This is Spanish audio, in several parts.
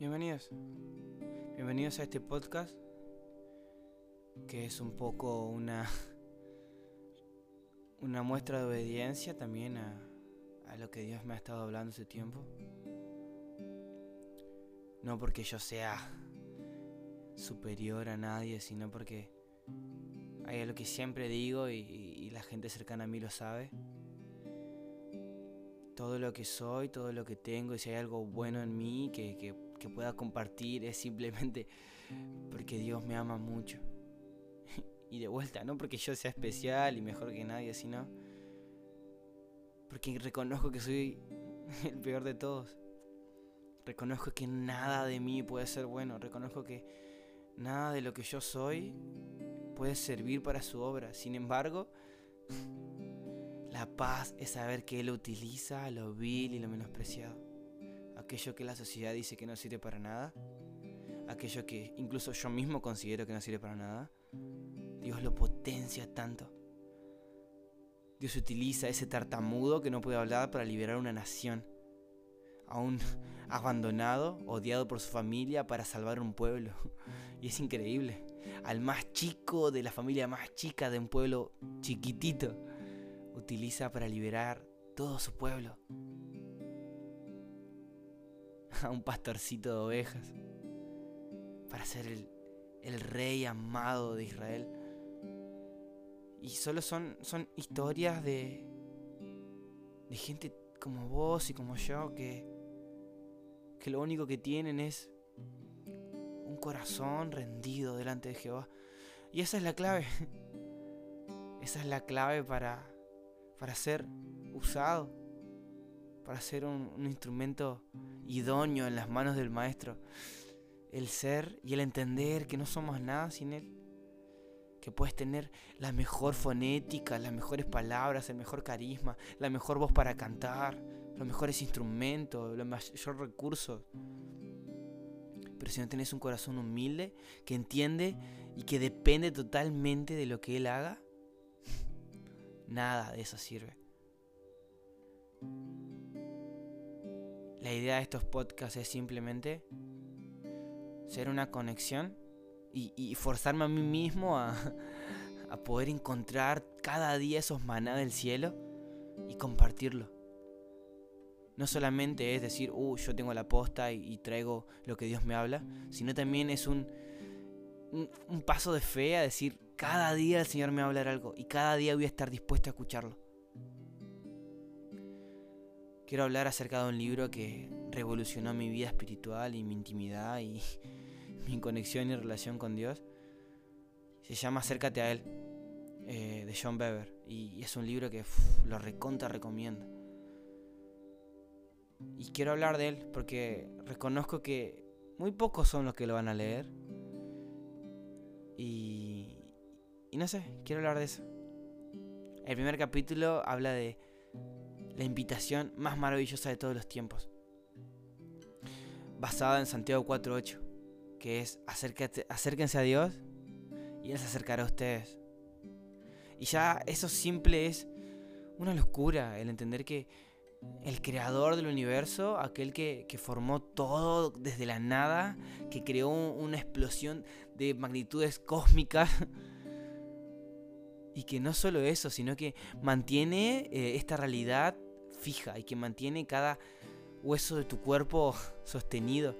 Bienvenidos. Bienvenidos a este podcast que es un poco una una muestra de obediencia también a, a lo que Dios me ha estado hablando ese tiempo. No porque yo sea superior a nadie, sino porque hay algo que siempre digo y, y la gente cercana a mí lo sabe todo lo que soy, todo lo que tengo, y si hay algo bueno en mí que, que, que, pueda compartir, es simplemente porque Dios me ama mucho. y de vuelta, no porque yo sea especial y mejor que nadie, sino porque reconozco que soy el peor de todos. Reconozco que nada de mí puede ser bueno. Reconozco que nada de lo que yo soy puede servir para su obra. Sin embargo, la paz es saber que Él utiliza lo vil y lo menospreciado. Aquello que la sociedad dice que no sirve para nada. Aquello que incluso yo mismo considero que no sirve para nada. Dios lo potencia tanto. Dios utiliza ese tartamudo que no puede hablar para liberar una nación. A un abandonado, odiado por su familia para salvar un pueblo. Y es increíble. Al más chico de la familia más chica de un pueblo chiquitito utiliza para liberar todo su pueblo. A un pastorcito de ovejas. Para ser el, el rey amado de Israel. Y solo son, son historias de, de gente como vos y como yo que, que lo único que tienen es un corazón rendido delante de Jehová. Y esa es la clave. Esa es la clave para, para ser usado, para ser un, instrumento idóneo en las manos del Maestro. El ser y el entender que no somos nada sin Él. Que puedes tener la mejor fonética, las mejores palabras, el mejor carisma, la mejor voz para cantar, los mejores instrumentos, los mayores recursos. Pero si no tienes un corazón humilde, que entiende y que depende totalmente de lo que Él haga, Nada de eso sirve. La idea de estos podcasts es simplemente ser una conexión y, forzarme a mí mismo a, poder encontrar cada día esos maná del cielo y compartirlo. No solamente es decir, uh, yo tengo la posta y, traigo lo que Dios me habla, sino también es un, un paso de fe a decir, cada día el Señor me va a hablar algo y cada día voy a estar dispuesto a escucharlo. Quiero hablar acerca de un libro que revolucionó mi vida espiritual y mi intimidad y mi conexión y relación con Dios. Se llama Acércate a Él, eh, de John Bever. Y es un libro que lo recontra recomiendo. Y quiero hablar de él porque reconozco que muy pocos son los que lo van a leer. Y, y no sé, quiero hablar de eso. El primer capítulo habla de la invitación más maravillosa de todos los tiempos. Basada en Santiago 4.8, que es acérquense a Dios y Él se acercará a ustedes. Y ya eso simple es una locura, el entender que el creador del universo, aquel que, que, formó todo desde la nada, que creó una explosión de magnitudes cósmicas, y que no solo eso, sino que mantiene eh, esta realidad fija y que mantiene cada hueso de tu cuerpo sostenido.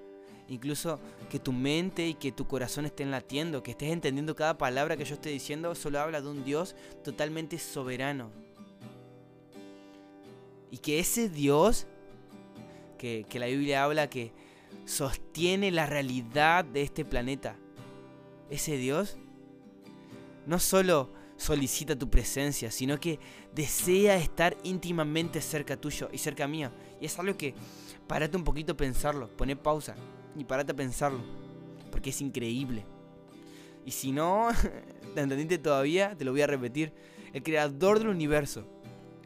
Incluso que tu mente y que tu corazón estén latiendo, que estés entendiendo cada palabra que yo esté diciendo, solo habla de un Dios totalmente soberano. Y que ese Dios, que, que la Biblia habla que sostiene la realidad de este planeta, ese Dios no solo solicita tu presencia, sino que desea estar íntimamente cerca tuyo y cerca mío. Y es algo que parate un poquito a pensarlo, poné pausa y parate a pensarlo, porque es increíble. Y si no, te entendiste todavía, te lo voy a repetir. El creador del universo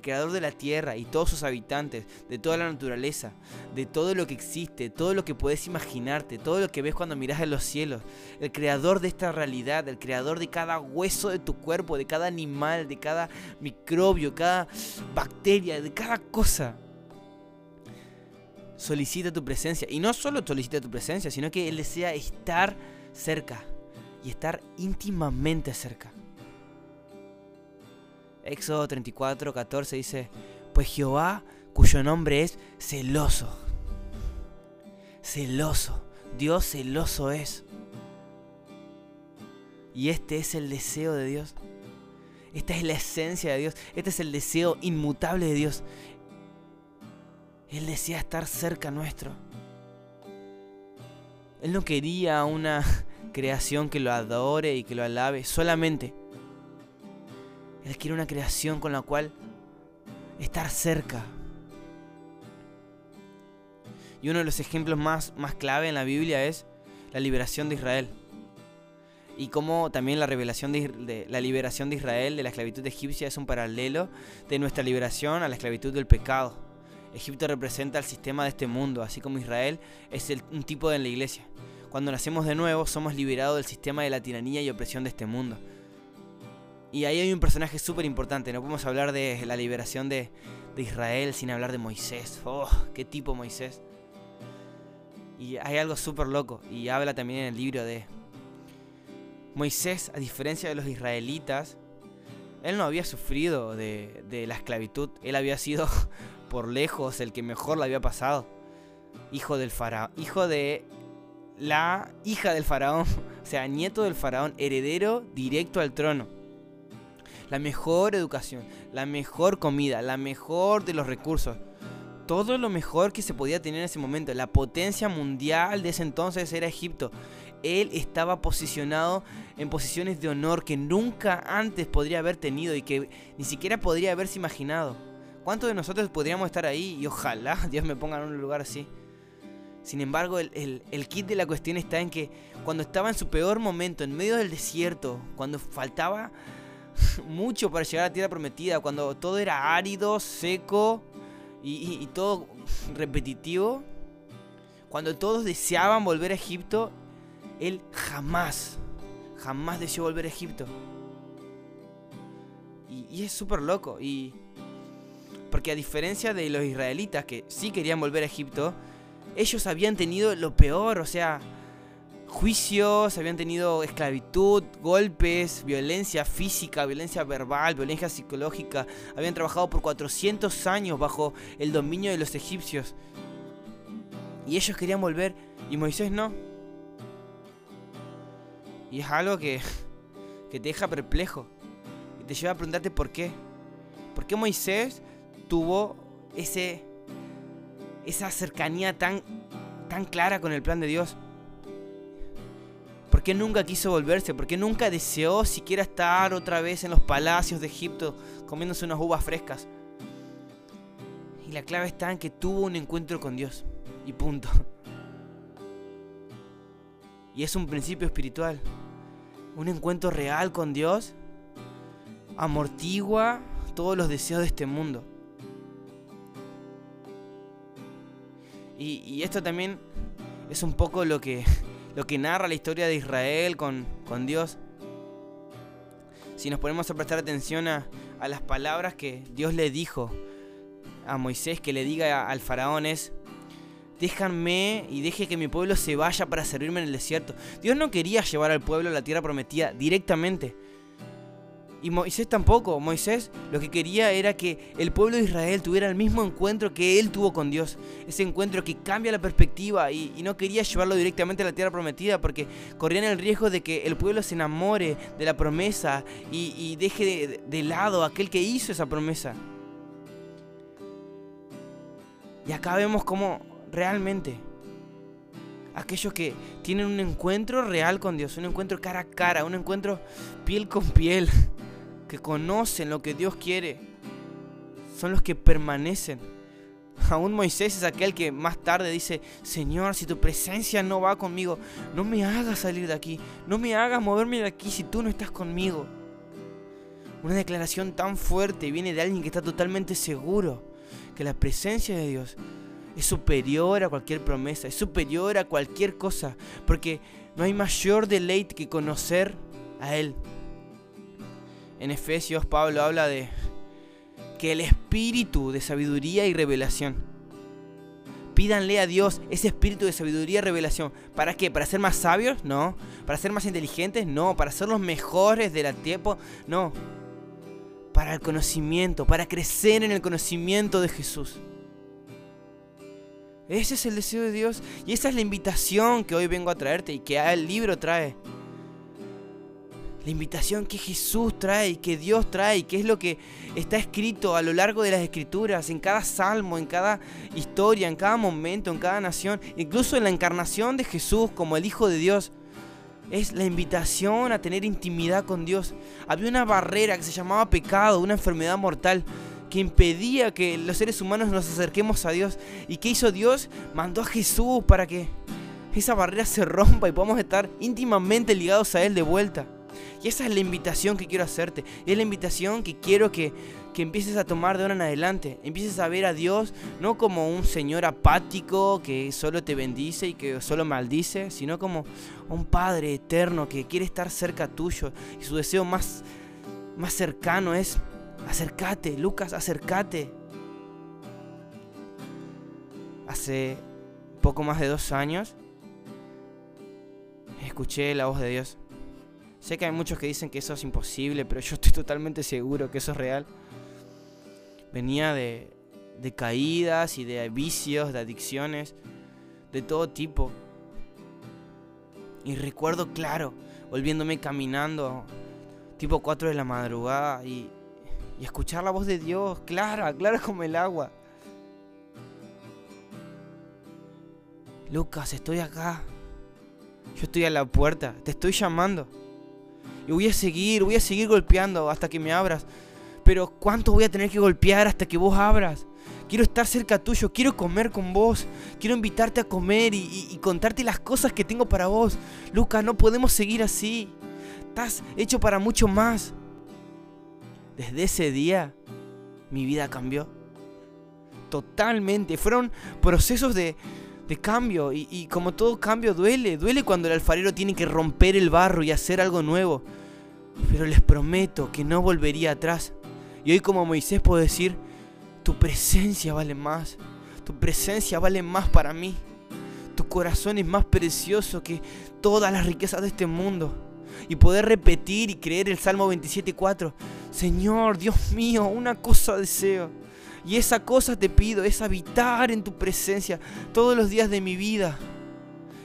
creador de la tierra y todos sus habitantes, de toda la naturaleza, de todo lo que existe, todo lo que puedes imaginarte, todo lo que ves cuando miras en los cielos, el creador de esta realidad, el creador de cada hueso de tu cuerpo, de cada animal, de cada microbio, cada bacteria, de cada cosa. solicita tu presencia. Y no solo solicita tu presencia, sino que Él desea estar cerca y estar íntimamente cerca. Éxodo 34, 14 dice, pues Jehová, cuyo nombre es celoso, celoso, Dios celoso es. Y este es el deseo de Dios. Esta es la esencia de Dios. Este es el deseo inmutable de Dios. Él desea estar cerca nuestro. Él no quería una creación que lo adore y que lo alabe solamente. Él quiere una creación con la cual estar cerca. Y uno de los ejemplos más, más clave en la Biblia es la liberación de Israel. Y como también la, revelación de, la liberación de Israel de la esclavitud egipcia es un paralelo de nuestra liberación a la esclavitud del pecado. Egipto representa el sistema de este mundo, así como Israel es un tipo de la iglesia. Cuando nacemos de nuevo, somos liberados del sistema de la tiranía y opresión de este mundo. Y ahí hay un personaje súper importante. No podemos hablar de la liberación de, Israel sin hablar de Moisés. ¡Oh! ¡Qué tipo Moisés! Y hay algo súper loco. Y habla también en el libro de Moisés, a diferencia de los israelitas, él no había sufrido de, de la esclavitud. Él había sido por lejos el que mejor la había pasado. Hijo del faraón, hijo de la hija del faraón, o sea, nieto del faraón, heredero directo al trono. La mejor educación, la mejor comida, la mejor de los recursos. Todo lo mejor que se podía tener en ese momento. La potencia mundial de ese entonces era Egipto. Él estaba posicionado en posiciones de honor que nunca antes podría haber tenido y que ni siquiera podría haberse imaginado. ¿Cuántos de nosotros podríamos estar ahí? Y ojalá Dios me ponga en un lugar así. Sin embargo, el, kit de la cuestión está en que cuando estaba en su peor momento, en medio del desierto, cuando faltaba mucho para llegar a tierra prometida, cuando todo era árido, seco y, todo repetitivo, cuando todos deseaban volver a Egipto, él jamás, jamás deseó volver a Egipto. Y, y es súper loco. Y porque a diferencia de los israelitas que sí querían volver a Egipto, ellos habían tenido lo peor, o sea, juicios, habían tenido esclavitud, golpes, violencia física, violencia verbal, violencia psicológica. Habían trabajado por 400 años bajo el dominio de los egipcios. Y ellos querían volver y Moisés no. Y es algo que, que te deja perplejo. Y te lleva a preguntarte por qué. ¿Por qué Moisés tuvo ese, esa cercanía tan, tan clara con el plan de Dios? ¿Por qué nunca quiso volverse? ¿Por qué nunca deseó siquiera estar otra vez en los palacios de Egipto comiéndose unas uvas frescas? Y la clave está en que tuvo un encuentro con Dios. Y punto. Y es un principio espiritual. Un encuentro real con Dios amortigua todos los deseos de este mundo. Y, esto también es un poco lo que, lo que narra la historia de Israel con, con Dios. Si nos ponemos a prestar atención a, a las palabras que Dios le dijo a Moisés, que le diga al faraón es, déjanme y deje que mi pueblo se vaya para servirme en el desierto. Dios no quería llevar al pueblo a la tierra prometida directamente. Y Moisés tampoco. Moisés lo que quería era que el pueblo de Israel tuviera el mismo encuentro que él tuvo con Dios. Ese encuentro que cambia la perspectiva y, no quería llevarlo directamente a la tierra prometida porque corrían el riesgo de que el pueblo se enamore de la promesa y, deje de, lado aquel que hizo esa promesa. Y acá vemos cómo realmente aquellos que tienen un encuentro real con Dios, un encuentro cara a cara, un encuentro piel con piel, que conocen lo que Dios quiere, son los que permanecen. Aún Moisés es aquel que más tarde dice, Señor, si tu presencia no va conmigo, no me hagas salir de aquí, no me hagas moverme de aquí si tú no estás conmigo. Una declaración tan fuerte viene de alguien que está totalmente seguro que la presencia de Dios es superior a cualquier promesa, es superior a cualquier cosa, porque no hay mayor deleite que conocer a Él en Efesios Pablo habla de que el espíritu de sabiduría y revelación Pídanle a Dios ese espíritu de sabiduría y revelación. ¿Para qué? ¿Para ser más sabios? No. ¿Para ser más inteligentes? No. ¿Para ser los mejores del tiempo? No. Para el conocimiento, para crecer en el conocimiento de Jesús. Ese es el deseo de Dios y esa es la invitación que hoy vengo a traerte y que el libro trae. La invitación que Jesús trae que Dios trae que es lo que está escrito a lo largo de las escrituras, en cada salmo, en cada historia, en cada momento, en cada nación, incluso en la encarnación de Jesús como el Hijo de Dios. Es la invitación a tener intimidad con Dios. Había una barrera que se llamaba pecado, una enfermedad mortal que impedía que los seres humanos nos acerquemos a Dios. ¿Y qué hizo Dios? Mandó a Jesús para que esa barrera se rompa y podamos estar íntimamente ligados a Él de vuelta. Y esa es la invitación que quiero hacerte. Y es la invitación que quiero que, que empieces a tomar de ahora en adelante. Empieces a ver a Dios no como un Señor apático que solo te bendice y que solo maldice, sino como un Padre eterno que quiere estar cerca tuyo. Y su deseo más, más cercano es Acércate, Lucas, acércate. Hace poco más de dos años escuché la voz de Dios. Sé que hay muchos que dicen que eso es imposible, pero yo estoy totalmente seguro que eso es real. Venía de, de caídas y de vicios, de adicciones, de todo tipo. Y recuerdo claro, volviéndome caminando, tipo 4 de la madrugada, y y escuchar la voz de Dios, clara, clara como el agua. Lucas, estoy acá. Yo estoy a la puerta, te estoy llamando. Y voy a seguir, voy a seguir golpeando hasta que me abras. Pero ¿cuánto voy a tener que golpear hasta que vos abras? Quiero estar cerca tuyo, quiero comer con vos, quiero invitarte a comer y, contarte las cosas que tengo para vos. Lucas, no podemos seguir así. Estás hecho para mucho más. Desde ese día mi vida cambió. Totalmente. Fueron procesos de, cambio y, y, como todo cambio duele. Duele cuando el alfarero tiene que romper el barro y hacer algo nuevo. Pero les prometo que no volvería atrás. Y hoy como Moisés puedo decir, tu presencia vale más. Tu presencia vale más para mí. Tu corazón es más precioso que todas las riquezas de este mundo y poder repetir y creer el Salmo 27.4. Señor, Dios mío, una cosa deseo. Y esa cosa te pido, es habitar en tu presencia todos los días de mi vida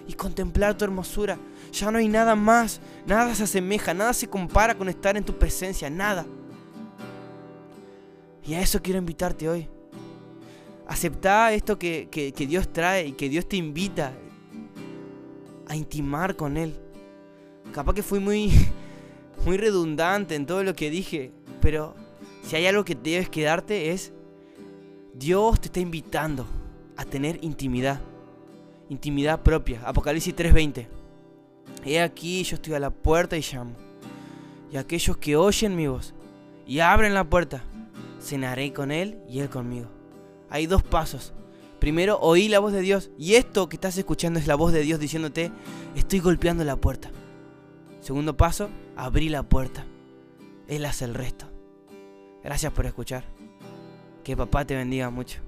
y contemplar tu hermosura. Ya no hay nada más, nada se asemeja, nada se compara con estar en tu presencia, nada. Y a eso quiero invitarte hoy. Acepta esto que, que Dios trae y que Dios te invita a intimar con Él. Capaz que fui muy, muy redundante en todo lo que dije, pero si hay algo que debes quedarte es, Dios te está invitando a tener intimidad, intimidad propia. Apocalipsis 3:20. He aquí, yo estoy a la puerta y llamo. Y aquellos que oyen mi voz y abren la puerta, cenaré con Él y Él conmigo. Hay dos pasos. Primero, oí la voz de Dios. Y esto que estás escuchando es la voz de Dios diciéndote, estoy golpeando la puerta. Segundo paso, abrí la puerta. Él hace el resto. Gracias por escuchar. Que papá te bendiga mucho.